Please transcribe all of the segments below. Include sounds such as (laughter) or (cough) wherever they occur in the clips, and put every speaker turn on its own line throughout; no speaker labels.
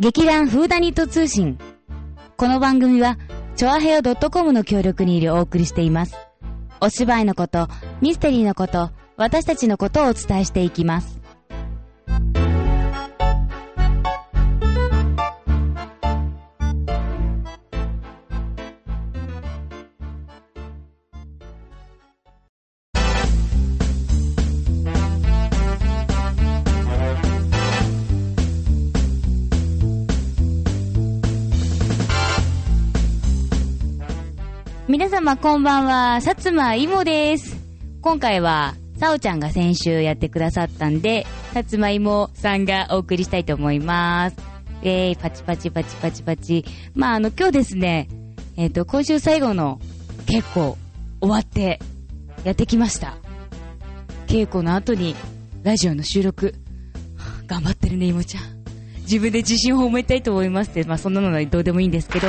劇団フーダニット通信。この番組は、チョアヘオ .com の協力によりお送りしています。お芝居のこと、ミステリーのこと、私たちのことをお伝えしていきます。皆様こんばんは、薩摩いもです。今回は、さおちゃんが先週やってくださったんで、薩摩いもさんがお送りしたいと思います。えー、パチパチパチパチパチ。まあ、あの、今日ですね、えっ、と、今週最後の稽古終わって、やってきました。稽古の後に、ラジオの収録。頑張ってるね、いもちゃん。自分で自信を褒めたいと思いますって、まあ、そんなのはどうでもいいんですけど、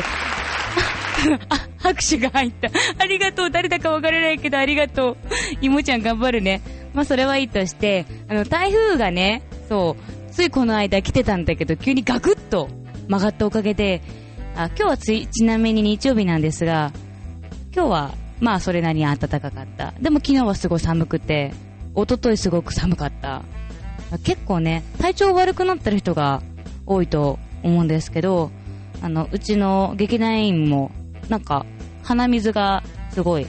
あ、拍手が入った。ありがとう。誰だかわからないけど、ありがとう。いもちゃん頑張るね。まあ、それはいいとして、あの、台風がね、そう、ついこの間来てたんだけど、急にガクッと曲がったおかげで、あ、今日はつい、ちなみに日曜日なんですが、今日は、まあ、それなりに暖かかった。でも昨日はすごい寒くて、一昨日すごく寒かった。結構ね、体調悪くなってる人が多いと思うんですけど、あの、うちの劇団員も、なんか、鼻水がすごい、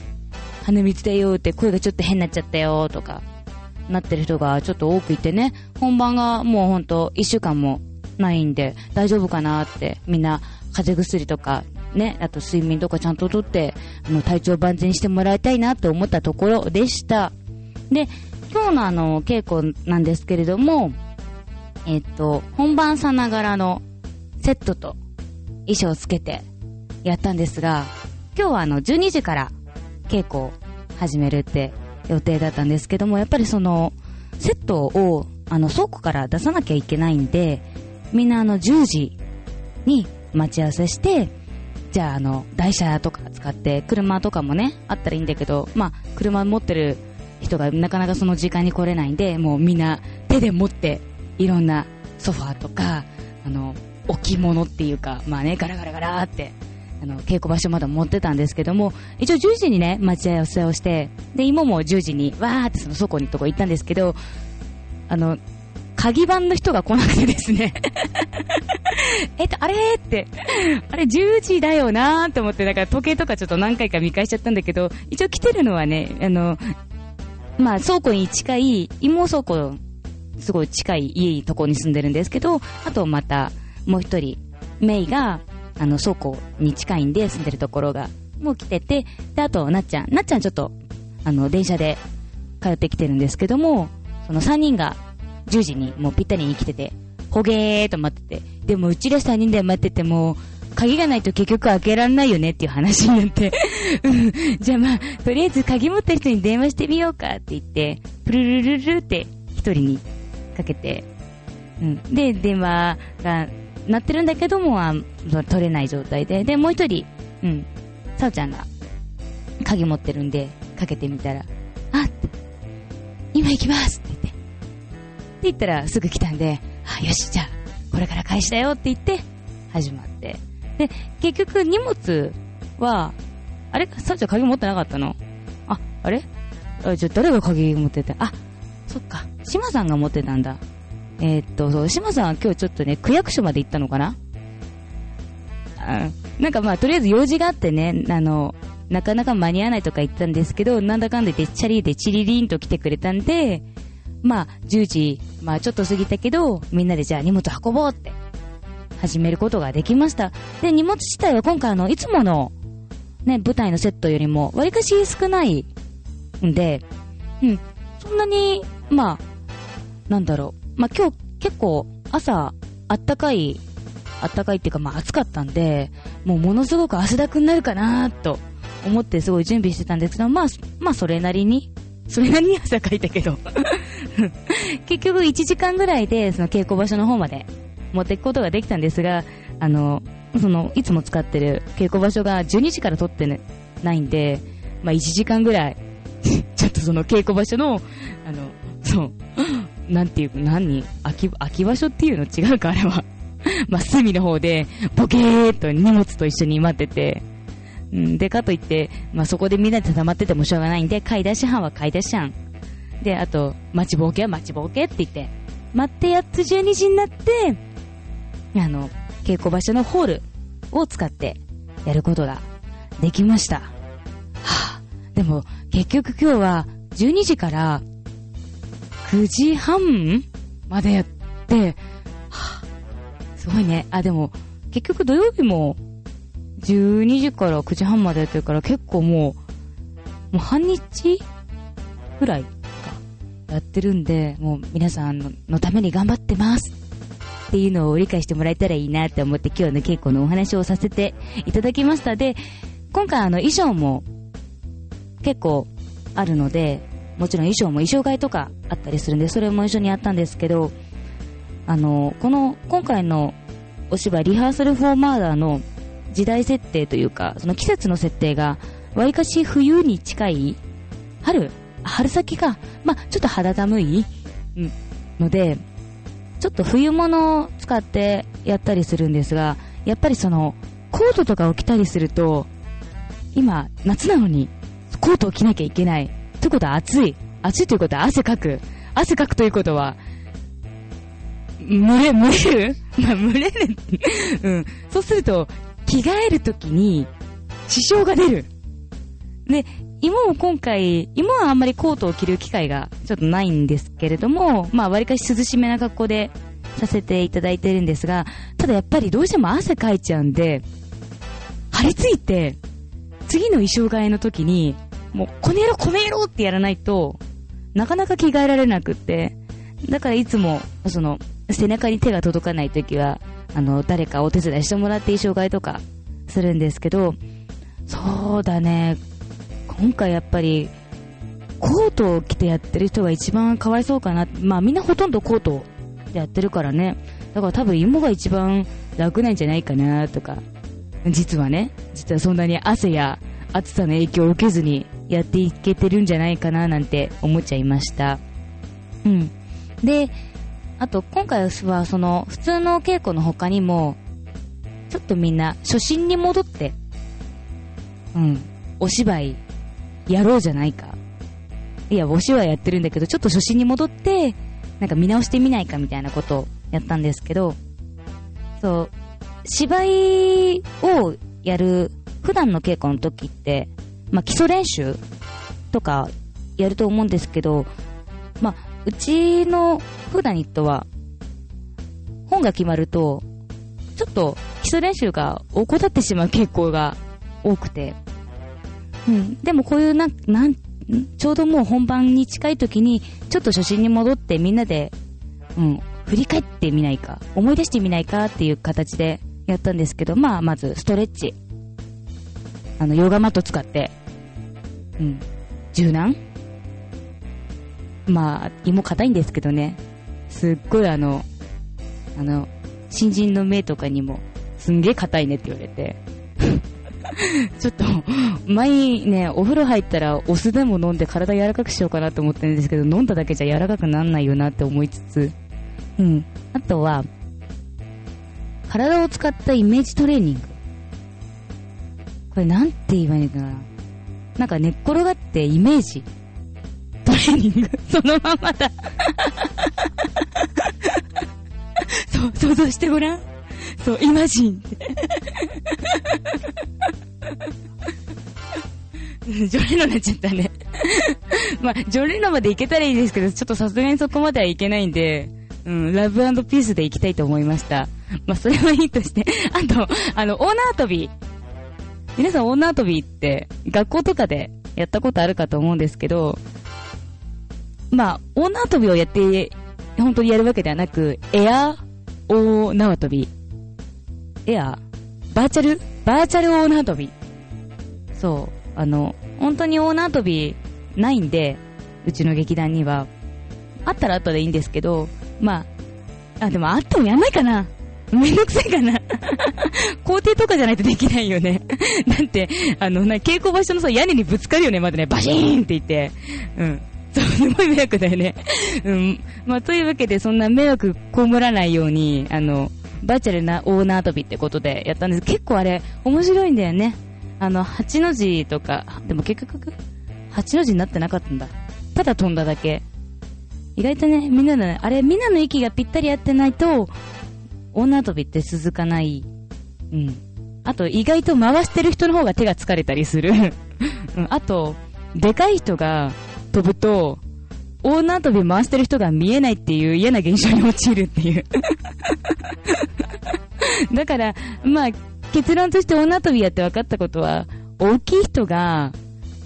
鼻水だよって声がちょっと変になっちゃったよとか、なってる人がちょっと多くいてね、本番がもうほんと一週間もないんで、大丈夫かなって、みんな風邪薬とか、ね、あと睡眠とかちゃんととって、あの、体調万全にしてもらいたいなと思ったところでした。で、今日のあの、稽古なんですけれども、えっと、本番さながらのセットと衣装をつけてやったんですが、今日はあの、12時から稽古を始めるって予定だったんですけども、やっぱりその、セットをあの、倉庫から出さなきゃいけないんで、みんなあの、10時に待ち合わせして、じゃああの、台車とか使って、車とかもね、あったらいいんだけど、まあ、車持ってる人がなかなかその時間に来れないんで、もうみんな手で持って、いろんなソファーとか、あの、置物っていうか、まあね、ガラガラガラって、あの、稽古場所まだ持ってたんですけども、一応10時にね、待ち合わせをして、で、今も10時に、わーってその倉庫にとこ行ったんですけど、あの、鍵番の人が来なくてですね。(laughs) えっと、あれって、あれ10時だよなーって思って、だから時計とかちょっと何回か見返しちゃったんだけど、一応来てるのはね、あの、まあ倉庫に近い、芋倉庫、すごい近い家いとこに住んでるんですけど、あとまたもう一人、メイが、あの倉庫に近いんで住んでるところが、もう来てて、で、あとなっちゃん、なっちゃんちょっと、あの、電車で通ってきてるんですけども、その3人が10時にもうぴったりに来てて、ほげーと待ってて、でもうちら3人で待ってても、鍵がないと結局開けられないよねっていう話になって、じゃあまあ、とりあえず鍵持ってる人に電話してみようかって言って、プルルルルルって一人にかけて、うん。で、電話が鳴ってるんだけども、あ取れない状態で、で、もう一人、うん、さおちゃんが鍵持ってるんで、かけてみたら、あって、今行きますって言って、って言ったらすぐ来たんで、あ、よし、じゃあ、これから開始だよって言って、始まって。で、結局荷物は、あれ？さおちゃん鍵持ってなかったの？あ、あれ？あ、じゃあ誰が鍵持ってたあ、そっか、島さんが持ってたんだ。えーっと、そう、島さんは今日ちょっとね、区役所まで行ったのかな？あなんかまあ、とりあえず用事があってね、あの、なかなか間に合わないとか言ったんですけど、なんだかんだ言ってチャリでチリリンと来てくれたんで、まあ、10時、まあちょっと過ぎたけど、みんなでじゃあ荷物運ぼうって、始めることができました。で、荷物自体は今回あの、いつもの、ね、舞台のセットよりも、わりかし少ないんで、うん、そんなに、まあ、なんだろう。まあ今日結構朝、あったかい、あったかいっていうかまあ暑かったんで、もうものすごく汗だくになるかなと思ってすごい準備してたんですけど、まあ、まあそれなりに、それなりに汗かいたけど、(laughs) 結局1時間ぐらいでその稽古場所の方まで持っていくことができたんですが、あの、その、いつも使ってる稽古場所が12時から撮って、ないんで、まあ1時間ぐらい、(laughs) ちょっとその稽古場所の、あの、そう、なんていう、何？空き、空き場所っていうの？違うか、あれは。(laughs) まあ、隅の方で、ボケーっと荷物と一緒に待ってて、うん、で、かといって、まあ、そこでみんなで溜まっててもしょうがないんで、買い出し班は買い出し班。で、あと、待ちぼうけは待ちぼうけって言って、待ってやっと12時になって、あの、稽古場所のホールを使ってやることができました。はあ、でも、結局今日は12時から9時半までやって、はあ、すごいね。あ、でも、結局土曜日も12時から9時半までやってるから結構もう、もう半日ぐらいかやってるんで、もう皆さんのために頑張ってますっていうのを理解してもらえたらいいなって思って今日の稽古のお話をさせていただきました。で、今回あの衣装も結構あるので、もちろん衣装も衣装替えとかあったりするんで、それも一緒にやったんですけど、あの、この、今回のお芝居、リハーサルフォーマーダーの時代設定というか、その季節の設定が、わりかし冬に近い、春春先か。まあ、ちょっと肌寒い、うん、ので、ちょっと冬物を使ってやったりするんですが、やっぱりその、コートとかを着たりすると、今、夏なのに、コートを着なきゃいけない。ということは暑い。暑いということは汗かく。汗かくということは、蒸れ、蒸れる？(laughs) ま、蒸れる。(laughs) うん。そうすると、着替えるときに、支障が出る。で、芋も今回、芋はあんまりコートを着る機会がちょっとないんですけれども、まあ、割かし涼しめな格好でさせていただいてるんですが、ただやっぱりどうしても汗かいちゃうんで、張り付いて、次の衣装替えの時に、もう、こねろこねろってやらないと、なかなか着替えられなくって、だからいつも、その、背中に手が届かない時は、あの、誰かお手伝いしてもらって衣装替えとかするんですけど、そうだね、今回やっぱり、コートを着てやってる人が一番かわいそうかな。まあみんなほとんどコートでやってるからね。だから多分芋が一番楽なんじゃないかなとか。実はね、実はそんなに汗や暑さの影響を受けずにやっていけてるんじゃないかななんて思っちゃいました。うん。で、あと今回はその普通の稽古の他にも、ちょっとみんな初心に戻って、うん、お芝居やろうじゃないか。いや、お芝居やってるんだけど、ちょっと初心に戻って、なんか見直してみないかみたいなことをやったんですけど、そう、芝居をやる普段の稽古の時って、まあ、基礎練習とかやると思うんですけど、まあ、うちの普段ニットは、本が決まると、ちょっと基礎練習が怠ってしまう傾向が多くて、うん。でもこういうな、なん、ちょうどもう本番に近い時に、ちょっと初心に戻ってみんなで、うん、振り返ってみないか、思い出してみないかっていう形でやったんですけど、まあ、まずストレッチ。あの、ヨガマット使って、うん、柔軟？まあ、胃も硬いんですけどね、すっごいあの、あの、新人の目とかにも、すんげえ硬いねって言われて、(laughs) ちょっと、前にね、お風呂入ったらお酢でも飲んで体柔らかくしようかなと思ってるんですけど、飲んだだけじゃ柔らかくなんないよなって思いつつ、うん。あとは、体を使ったイメージトレーニング。これなんて言えばいいかな。なんか寝っ転がってイメージ。トレーニング。(laughs) そのままだ。そう、想像してごらん。そう、イマジンって。(laughs) ジョレノになっちゃったね (laughs) まあ、ジョレノまで行けたらいいですけど、ちょっとさすがにそこまではいけないんで、うん、ラブピースで行きたいと思いました。まあ、それはいいとして。あと、あの、オーナー跳び。皆さんオーナー跳びって学校とかでやったことあるかと思うんですけど、まあ、オーナー跳びをやって、本当にやるわけではなく、エアオーナー跳びエア？バーチャル？バーチャル大縄跳び。そう。あの、本当に大縄跳びないんで、うちの劇団には。あったらあったでいいんですけど、まあ、あ、でもあってもやんないかな。めんどくさいかな。(laughs) 校庭とかじゃないとできないよね。(laughs) だって、あの、な、稽古場所のさ、屋根にぶつかるよね、まだね、バシーンって言って。うん。(laughs) すごい迷惑だよね。うん。まあ、というわけで、そんな迷惑被らないように、あの、バーチャルな大縄跳びってことでやったんです結構あれ、面白いんだよね。あの、8の字とか、でも結局、8の字になってなかったんだ。ただ飛んだだけ。意外とね、みんなの、あれ、みんなの息がぴったり合ってないと、大縄跳びって続かない。うん。あと、意外と回してる人の方が手が疲れたりする。(laughs) うん、あと、でかい人が飛ぶと、大縄跳び回してる人が見えないっていう嫌な現象に陥るっていう (laughs) だから、まあ、結論として大縄跳びやって分かったことは、大きい人が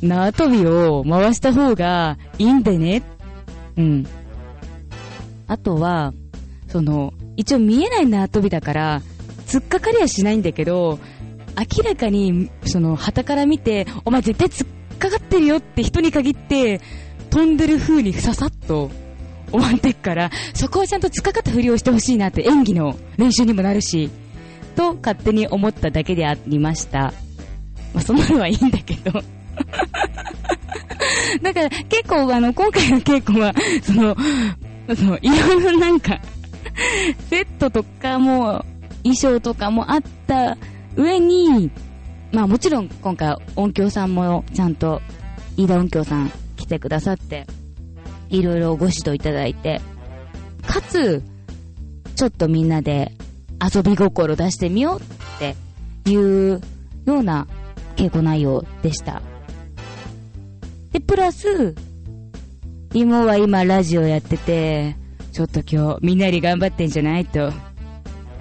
縄跳びを回した方がいいんでね。うん。あとは、その、一応見えない縄跳びだから、突っかかりはしないんだけど、明らかに、その、旗から見て、お前絶対突っかかってるよって人に限って、飛んでる風にささっと終わってっから、そこはちゃんと突っかかったふりをしてほしいなって演技の練習にもなるし、と勝手に思っただけでありました。まあ、そんなのはいいんだけど (laughs) だから結構あの、今回の稽古は、その、その、いろいろなんか (laughs) セットとかも、衣装とかもあった上に、まあもちろん今回音響さんもちゃんと、飯田音響さん来てくださって、いろいろご指導いただいて、かつ、ちょっとみんなで遊び心出してみようっていうような稽古内容でした。で、プラス、妹は今ラジオやってて、ちょっと今日みんなより頑張ってんじゃないと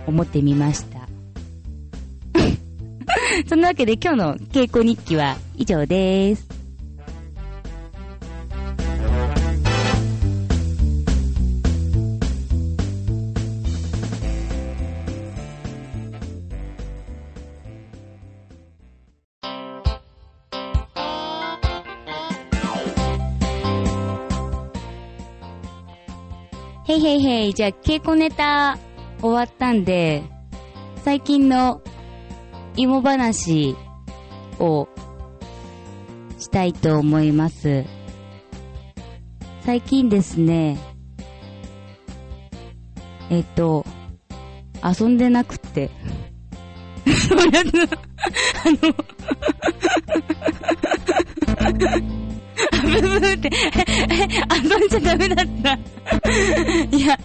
思ってみました。(laughs) そんなわけで今日の稽古日記は以上です。いへい、じゃあ稽古ネタ終わったんで、最近の芋話をしたいと思います。最近ですね、えっと、遊んでなくて。それあのブブって、遊んじゃダメだった。いや、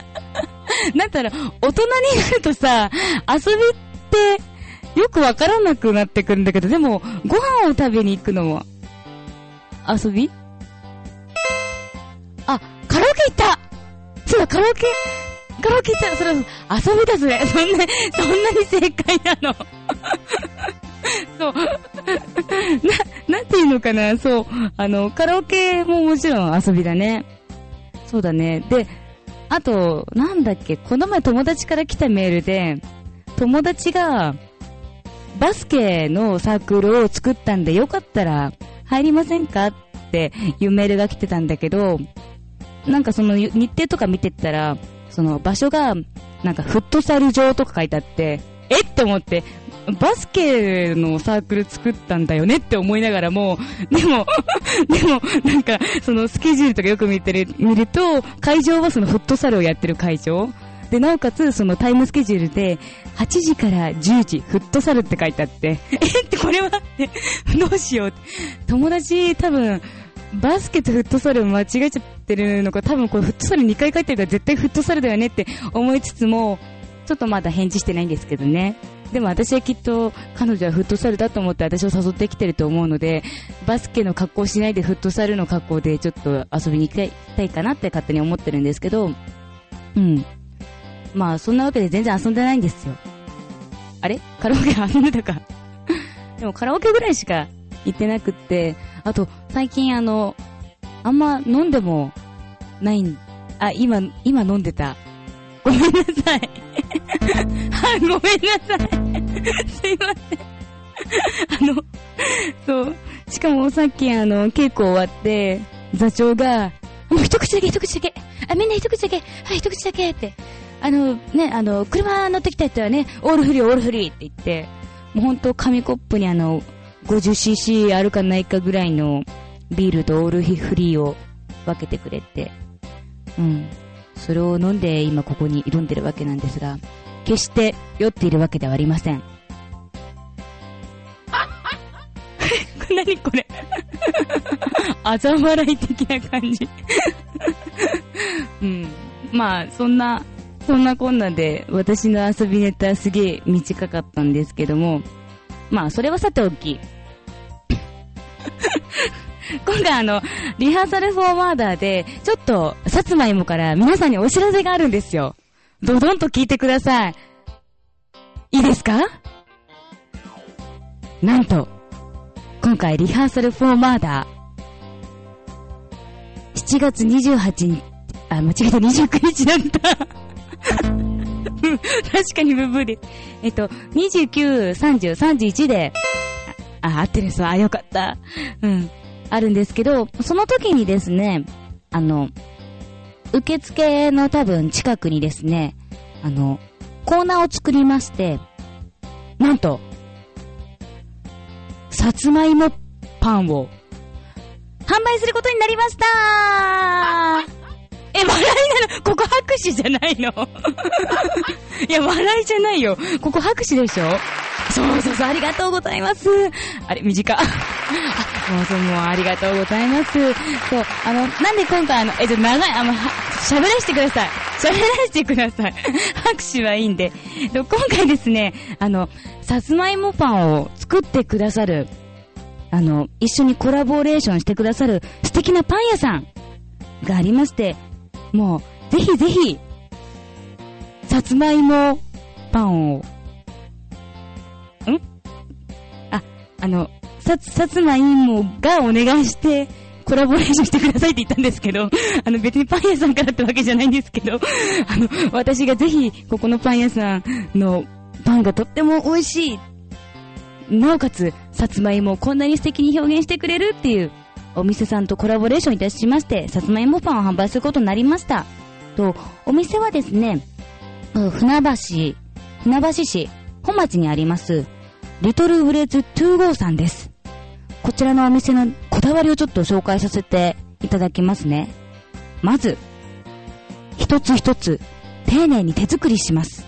なんだろう、大人になるとさ、遊びってよくわからなくなってくるんだけど、でも、ご飯を食べに行くのも、遊び？あ、カラオケ行ったそうだ、カラオケ、カラオケ行ったそれ、遊びだぜ。そんな、そんなに正解なの。そう。(laughs) な、なんていうのかな、そう。あの、カラオケももちろん遊びだね。そうだね。で、あと、なんだっけ、この前友達から来たメールで、友達が、バスケのサークルを作ったんで、よかったら入りませんか？っていうメールが来てたんだけど、なんかその日程とか見てたら、その場所が、なんかフットサル場とか書いてあって、え？って思って、バスケのサークル作ったんだよねって思いながらも、でも、(laughs) でも、なんか、そのスケジュールとかよく見てる、見ると、会場はそのフットサルをやってる会場。で、なおかつ、そのタイムスケジュールで、8時から10時、フットサルって書いてあって、(laughs) え？ってこれはって、(laughs) どうしよう友達多分、バスケとフットサルを間違えちゃってるのか、多分これフットサル2回書いてるから絶対フットサルだよねって思いつつも、ちょっとまだ返事してないんですけどね。でも私はきっと彼女はフットサルだと思って私を誘ってきてると思うので、バスケの格好しないでフットサルの格好でちょっと遊びに行きたいかなって勝手に思ってるんですけど、うん。まあそんなわけで全然遊んでないんですよ。あれ？カラオケ遊んでたか？(laughs) でもカラオケぐらいしか行ってなくって、あと最近あの、あんま飲んでもないん、あ、今、今飲んでた。ごめんなさい。ごめんなさい。すいません。あの、そう。しかもさっきあの、稽古終わって、座長が、もう一口だけ一口だけ。あ、みんな一口だけ。はい、一口だけって。あの、ね、あの、車乗ってきた人はね、オールフリー、オールフリーって言って、もうほんと紙コップにあの、50cc あるかないかぐらいのビールとオールフリーを分けてくれて、うん。それを飲んで今ここに挑んでるわけなんですが、決して酔っているわけではありません。(laughs) 何これ？あざ笑い的な感じうん。まあ、そんな、そんなこんなで、私の遊びネタすげえ短かったんですけども、まあ、それはさておき、(laughs) 今回あの、リハーサルフォーマーダーで、ちょっと、さつまいもから皆さんにお知らせがあるんですよ。どどんと聞いてください。いいですか？なんと、今回リハーサルフォーマーダー、7月28日、あ、間違えた29日だった。(laughs) 確かにブブーで。えっと、29、30、31で、あ、合ってるそう、あ、よかった。うん。あるんですけど、その時にですね、あの、受付の多分近くにですね、あの、コーナーを作りまして、なんと、さつまいもパンを販売することになりました。(laughs) え、笑いなの？ここ拍手じゃないの？(laughs) いや、笑いじゃないよ。ここ拍手でしょ？そうそうそう、ありがとうございます。あれ、短。(laughs) あ、もうそう、もうありがとうございます。そう、あの、なんで今回あの、え、ちょっと長い、あの、喋らせてください。喋らせてください。拍手はいいん。で今回ですね、あの、さつまいもパンを作ってくださる、あの、一緒にコラボレーションしてくださる素敵なパン屋さんがありまして、もう、ぜひぜひ、さつまいもパンを、ん？あ、あの、さつ、さつまいもがお願いして、コラボレーションしてくださいって言ったんですけど、(laughs) あの別にパン屋さんからってわけじゃないんですけど、(laughs) あの、私がぜひ、ここのパン屋さんのパンがとっても美味しい。なおかつ、さつまいもをこんなに素敵に表現してくれるっていうお店さんとコラボレーションいたしまして、さつまいもパンを販売することになりました。と、お店はですね、船橋、船橋市、本町にあります、リトルブレズ25さんです。こちらのお店のこだわりをちょっと紹介させていただきますね。まず、一つ一つ丁寧に手作りします。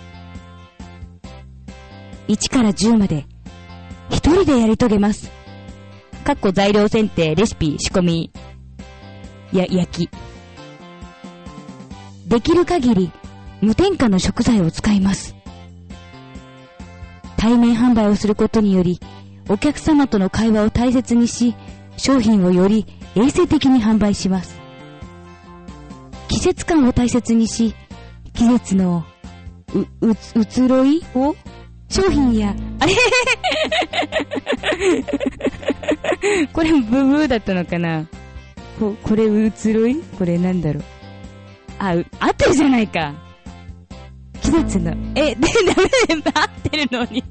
1から10まで一人でやり遂げます。かっこ材料選定、レシピ、仕込み、や、焼き。できる限り無添加の食材を使います。対面販売をすることにより、お客様との会話を大切にし、商品をより衛生的に販売します。季節感を大切にし、季節のう、う、移ろいを商品や、あれ？これブブーだったのかな？こ、これ移ろい？これなんだろう？あ、合ってるじゃないか。季節の、え、(laughs) で、ダメだ。合ってるのに。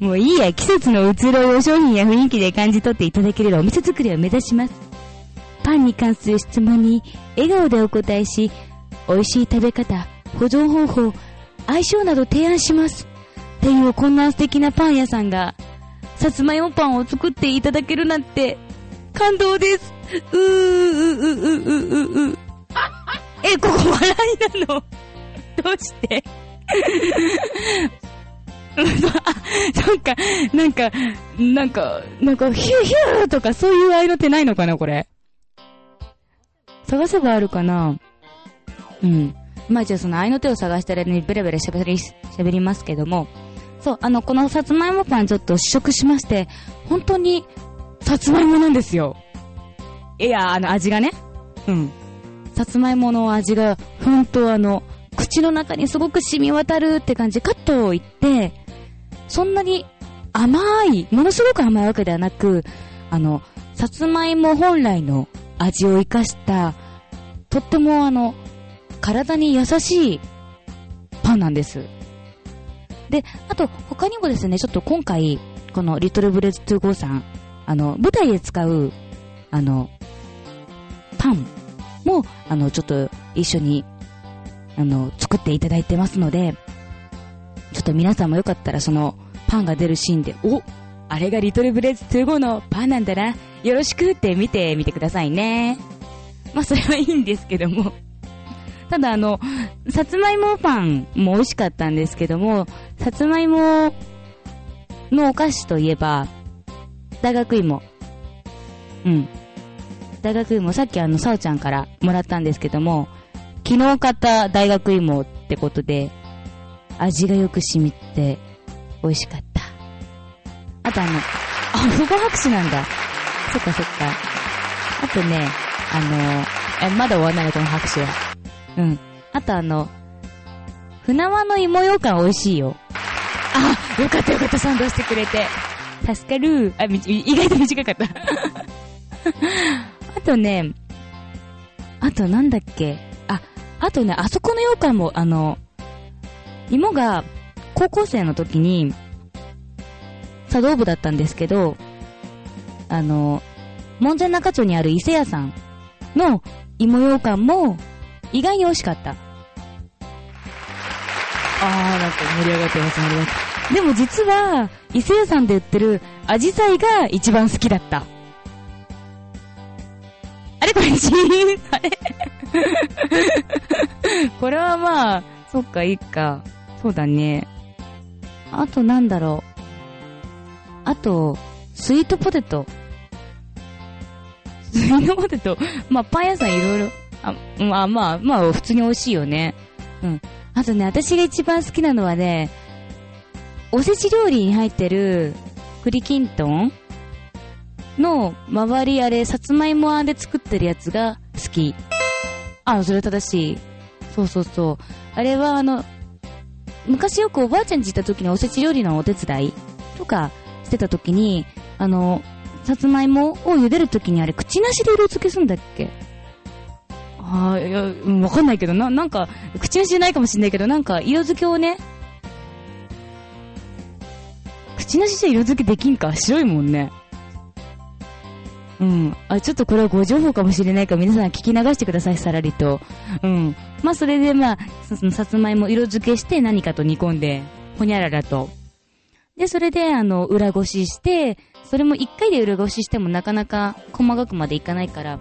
(laughs) もういいや、季節の移ろいを商品や雰囲気で感じ取っていただけるお店作りを目指します。パンに関する質問に笑顔でお答えし、美味しい食べ方、保存方法、相性など提案します。っていうこんな素敵なパン屋さんが、さつまいもパンを作っていただけるなんて、感動です。うー、うー、うー、う、う、う。え、ここ笑いなの？どうして？(laughs) なんか、なんか、なんか、なんか、ヒューヒューとかそういう合いの手ないのかな、これ。探せばあるかな？うん。まあじゃあその合いの手を探してる間にベラベラ喋り、喋りますけども、そう、あの、このさつまいもパンちょっと試食しまして、本当に、さつまいもなんですよ。いや、あの、味がね。うん。さつまいもの味が、本当あの、口の中にすごく染み渡るって感じ、カットをいって、そんなに甘い、ものすごく甘いわけではなく、あの、さつまいも本来の味を生かした、とってもあの、体に優しいパンなんです。で、あと、他にもですね、ちょっと今回、このリトルブレッド2 5さん、あの、舞台で使う、あの、パンも、あの、ちょっと一緒に、あの、作っていただいてますので、ちょっと皆さんもよかったらその、パンが出るシーンで、おあれがリトルブレッド2 5のパンなんだな、よろしくって見てみてくださいね。まあ、それはいいんですけども。ただあの、さつまいもパンも美味しかったんですけども、さつまいものお菓子といえば、大学芋。うん。大学芋、さっきあの、さおちゃんからもらったんですけども、昨日買った大学芋ってことで、味がよく染みて、美味しかった。あとあの、あ、不合拍手なんだ。そっかそっか。あとね、あの、え、まだ終わんない、この拍手は。うん。あとあの、船輪の芋ようかん美味しいよ。あ、よかったよかった、賛同してくれて。助かる。あ、意外と短かった (laughs) あとね、あとなんだっけ。あ、あとね、あそこの羊羹も、あの、芋が高校生の時に、茶道部だったんですけど、あの、門前仲町にある伊勢屋さんの芋羊羹も意外に美味しかった。あー、なんか盛り上がってます、盛り上がってます。でも実は、伊勢屋さんで売ってるアジサイが一番好きだった。あれこれシーあれこれはまあ、そっか、いいか。そうだね。あとなんだろう。あと、スイートポテト。スイートポテト？まあ、パン屋さんいろいろ。あ、まあまあ、まあ、普通に美味しいよね。うん。あとね、私が一番好きなのはね、おせち料理に入ってる栗きんとんの周りあれ、さつまいもあんで作ってるやつが好き。あ、それ正しい。そうそうそう。あれはあの、昔よくおばあちゃんち行った時におせち料理のお手伝いとかしてた時に、あの、さつまいもを茹でる時にあれ、口なしで色付けすんだっけ？あ、いや、わかんないけど、な、なんか、口なしじゃないかもしんないけど、なんか、色付けをね、口なしじゃ色付けできんか？白いもんね。うん。あ、ちょっとこれはご情報かもしれないから皆さん聞き流してください、さらりと。うん。まあ、それでまあ、そのさつまいも色付けして何かと煮込んで、ほにゃららと。で、それで、あの、裏ごしして、それも1回で裏ごししてもなかなか細かくまでいかないから、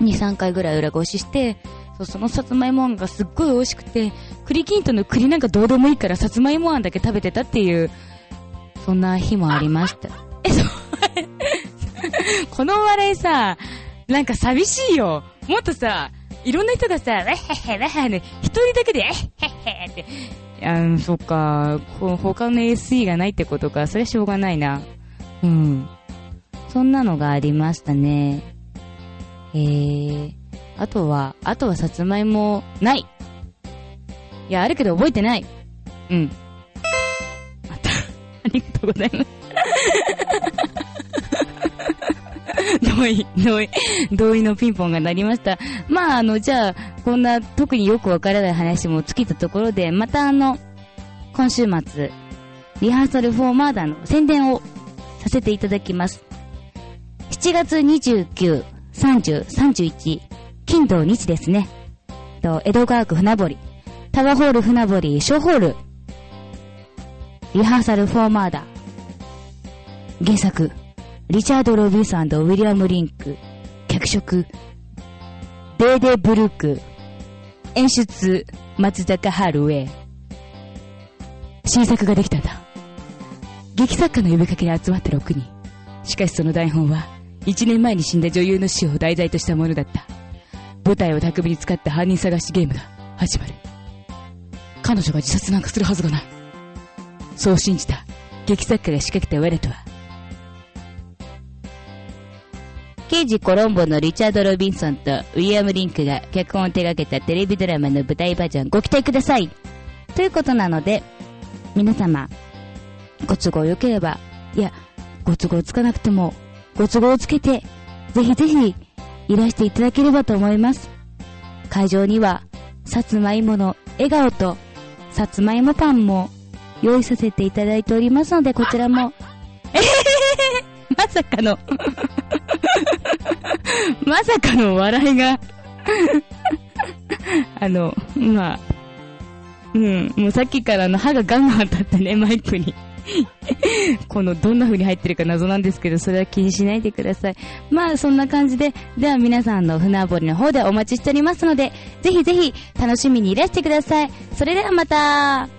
2、3回ぐらい裏ごしして、そうそのさつまいもあんがすっごい美味しくて、栗きんとんの栗なんかどうでもいいからさつまいもあんだけ食べてたっていう、そんな日もありました。え、そう、(laughs) この笑いさ、なんか寂しいよ。もっとさ、いろんな人がさ、わへへわへへ一人だけで、えへへって。あそっか、他の SE がないってことか、それはしょうがないな。うん。そんなのがありましたね。えー、あとは、あとはさつまいも、ない。いや、あるけど覚えてない。うん。また、ありがとうございます。同意、同意、同意のピンポンが鳴りました。まあ、あの、じゃあ、こんな特によくわからない話も尽きたところで、またあの、今週末、リハーサルフォーマーダーの宣伝をさせていただきます。7月29、30、31、金土日ですね。と、江戸川区船堀、タワーホール船堀小ホール、リハーサルフォーマーダ、原作、リチャード・ロビンソンウィリアム・リンク、脚色、デーデ・ブルック、演出、松坂ハルウェイ。新作ができたんだ。劇作家の呼びかけに集まった6人。しかしその台本は、1年前に死んだ女優の死を題材としたものだった。舞台を巧みに使った犯人探しゲームだ。始まる。彼女が自殺なんかするはずがない。そう信じた劇作家が仕掛けた我とは、刑事コロンボのリチャード・ロビンソンとウィリアム・リンクが脚本を手掛けたテレビドラマの舞台バージョンご期待くださいということなので、皆様、ご都合良ければ、いや、ご都合つかなくても、ご都合をつけて、ぜひぜひ、いらしていただければと思います。会場には、さつまいもの笑顔と、さつまいもパンも用意させていただいておりますので、こちらも、えへへへまさかの。(laughs) まさかの笑いが。あの、まあ、うん、もうさっきからの歯がガンガン当たってね、マイクに (laughs) このどんな風に入ってるか謎なんですけど、それは気にしないでください。まあそんな感じで、では皆さんの船堀の方でお待ちしておりますので、ぜひぜひ楽しみにいらしてください。それではまた